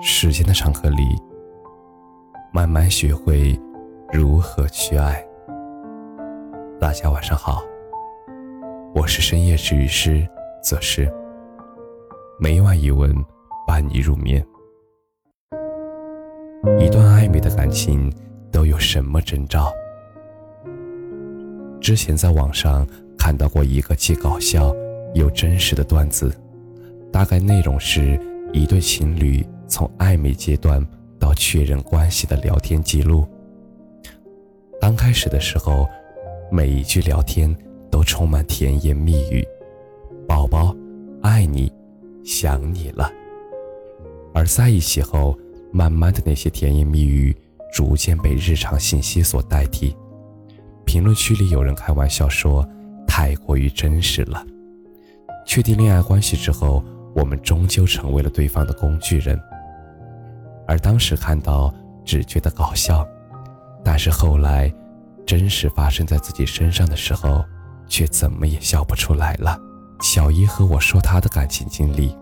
时间的长河里，慢慢学会如何去爱。大家晚上好，我是深夜治愈师则是每晚一文伴你入眠。一段暧昧的感情都有什么征兆？之前在网上看到过一个既搞笑又真实的段子，大概内容是一对情侣从暧昧阶段到确认关系的聊天记录。刚开始的时候，每一句聊天都充满甜言蜜语，“宝宝，爱你，想你了。”而在一起后，慢慢的那些甜言蜜语逐渐被日常信息所代替。评论区里有人开玩笑说：“太过于真实了。”确定恋爱关系之后，我们终究成为了对方的工具人。而当时看到只觉得搞笑，但是后来，真实发生在自己身上的时候，却怎么也笑不出来了。小姨和我说她的感情经历，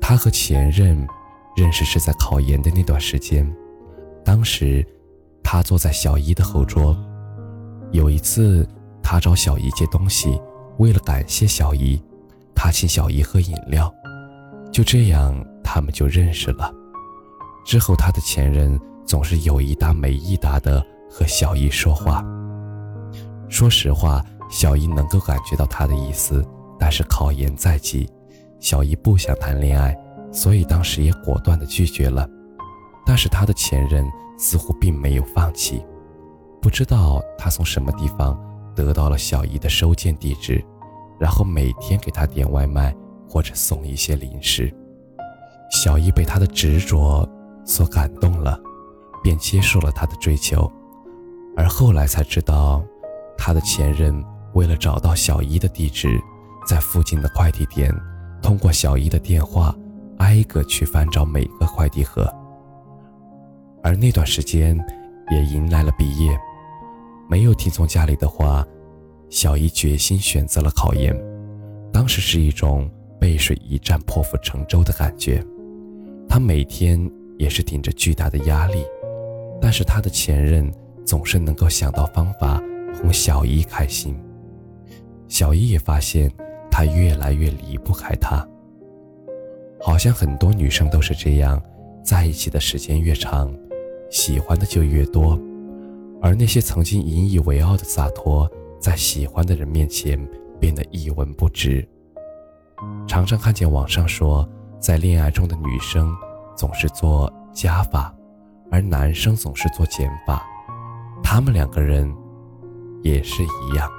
她和前任认识是在考研的那段时间，当时，她坐在小姨的后桌。有一次，他找小姨借东西，为了感谢小姨，他请小姨喝饮料，就这样他们就认识了。之后，他的前任总是有一搭没一搭的和小姨说话。说实话，小姨能够感觉到他的意思，但是考研在即，小姨不想谈恋爱，所以当时也果断的拒绝了。但是他的前任似乎并没有放弃。不知道他从什么地方得到了小姨的收件地址，然后每天给他点外卖或者送一些零食。小姨被他的执着所感动了，便接受了他的追求。而后来才知道，他的前任为了找到小姨的地址，在附近的快递店，通过小姨的电话，挨个去翻找每个快递盒。而那段时间，也迎来了毕业。没有听从家里的话，小姨决心选择了考研。当时是一种背水一战、破釜沉舟的感觉。她每天也是顶着巨大的压力，但是她的前任总是能够想到方法哄小姨开心。小姨也发现他越来越离不开她。好像很多女生都是这样，在一起的时间越长，喜欢的就越多。而那些曾经引以为傲的洒脱，在喜欢的人面前变得一文不值。常常看见网上说，在恋爱中的女生总是做加法，而男生总是做减法。他们两个人也是一样。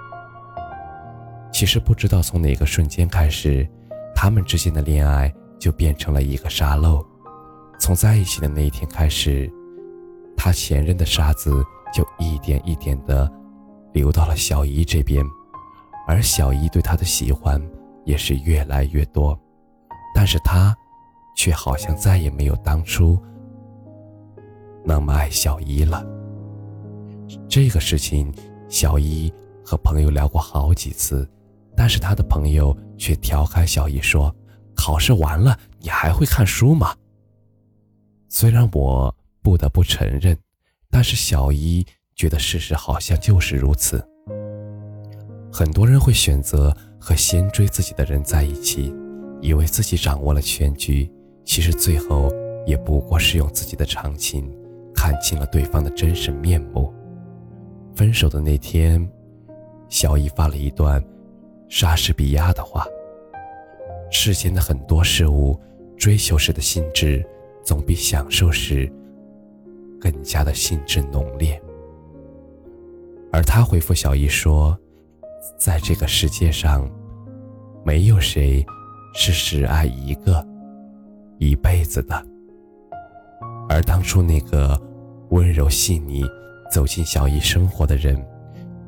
其实不知道从哪个瞬间开始，他们之间的恋爱就变成了一个沙漏。从在一起的那一天开始，他前任的沙子。就一点一点的流到了小姨这边，而小姨对他的喜欢也是越来越多，但是他却好像再也没有当初那么爱小姨了。这个事情，小姨和朋友聊过好几次，但是他的朋友却调侃小姨说：“考试完了，你还会看书吗？”虽然我不得不承认。但是小姨觉得事实好像就是如此。很多人会选择和先追自己的人在一起，以为自己掌握了全局，其实最后也不过是用自己的长情看清了对方的真实面目。分手的那天，小姨发了一段莎士比亚的话：“世间的很多事物，追求时的兴致，总比享受时。”更加的兴致浓烈，而他回复小姨说：“在这个世界上，没有谁是只爱一个一辈子的。”而当初那个温柔细腻走进小姨生活的人，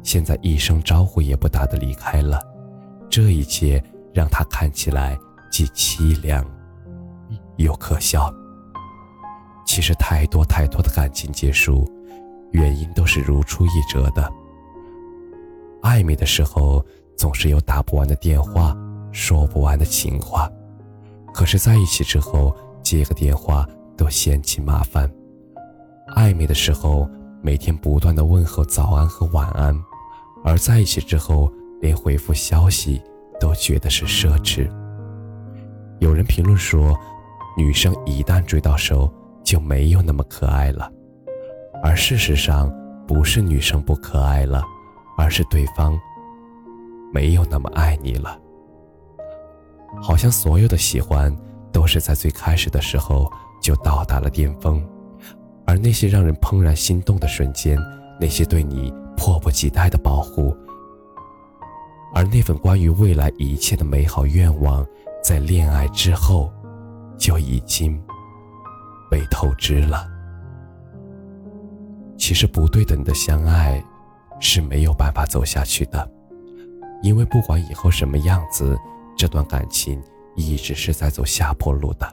现在一声招呼也不打的离开了。这一切让他看起来既凄凉又可笑。其实太多太多的感情结束，原因都是如出一辙的。暧昧的时候总是有打不完的电话，说不完的情话，可是在一起之后，接个电话都嫌弃麻烦。暧昧的时候，每天不断的问候早安和晚安，而在一起之后，连回复消息都觉得是奢侈。有人评论说，女生一旦追到手，就没有那么可爱了。而事实上，不是女生不可爱了，而是对方没有那么爱你了。好像所有的喜欢，都是在最开始的时候就到达了巅峰，而那些让人怦然心动的瞬间，那些对你迫不及待的保护，而那份关于未来一切的美好愿望。在恋爱之后，就已经被透支了。其实不对等的相爱是没有办法走下去的，因为不管以后什么样子，这段感情一直是在走下坡路的。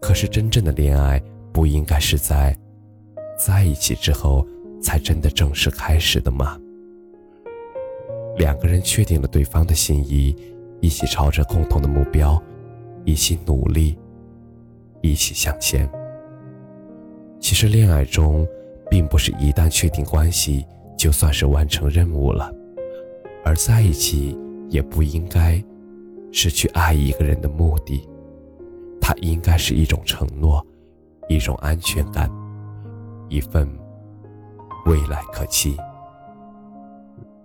可是真正的恋爱不应该是在在一起之后才真的正式开始的吗？两个人确定了对方的心意。一起朝着共同的目标，一起努力，一起向前。其实恋爱中，并不是一旦确定关系就算是完成任务了，而在一起也不应该是去爱一个人的目的，它应该是一种承诺，一种安全感，一份未来可期。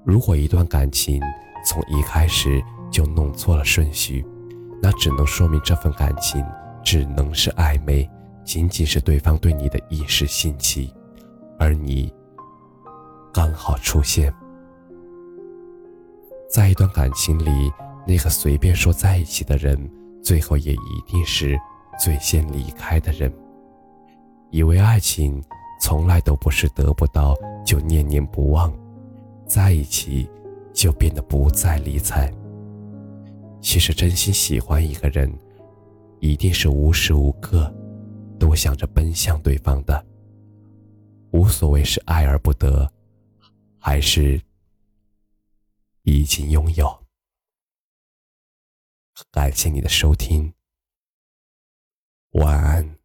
如果一段感情从一开始，就弄错了顺序，那只能说明这份感情只能是暧昧，仅仅是对方对你的一时兴起，而你刚好出现。在一段感情里，那个随便说在一起的人，最后也一定是最先离开的人。以为爱情从来都不是得不到就念念不忘，在一起就变得不再理睬。其实，真心喜欢一个人，一定是无时无刻都想着奔向对方的。无所谓是爱而不得，还是已经拥有。感谢你的收听，晚安。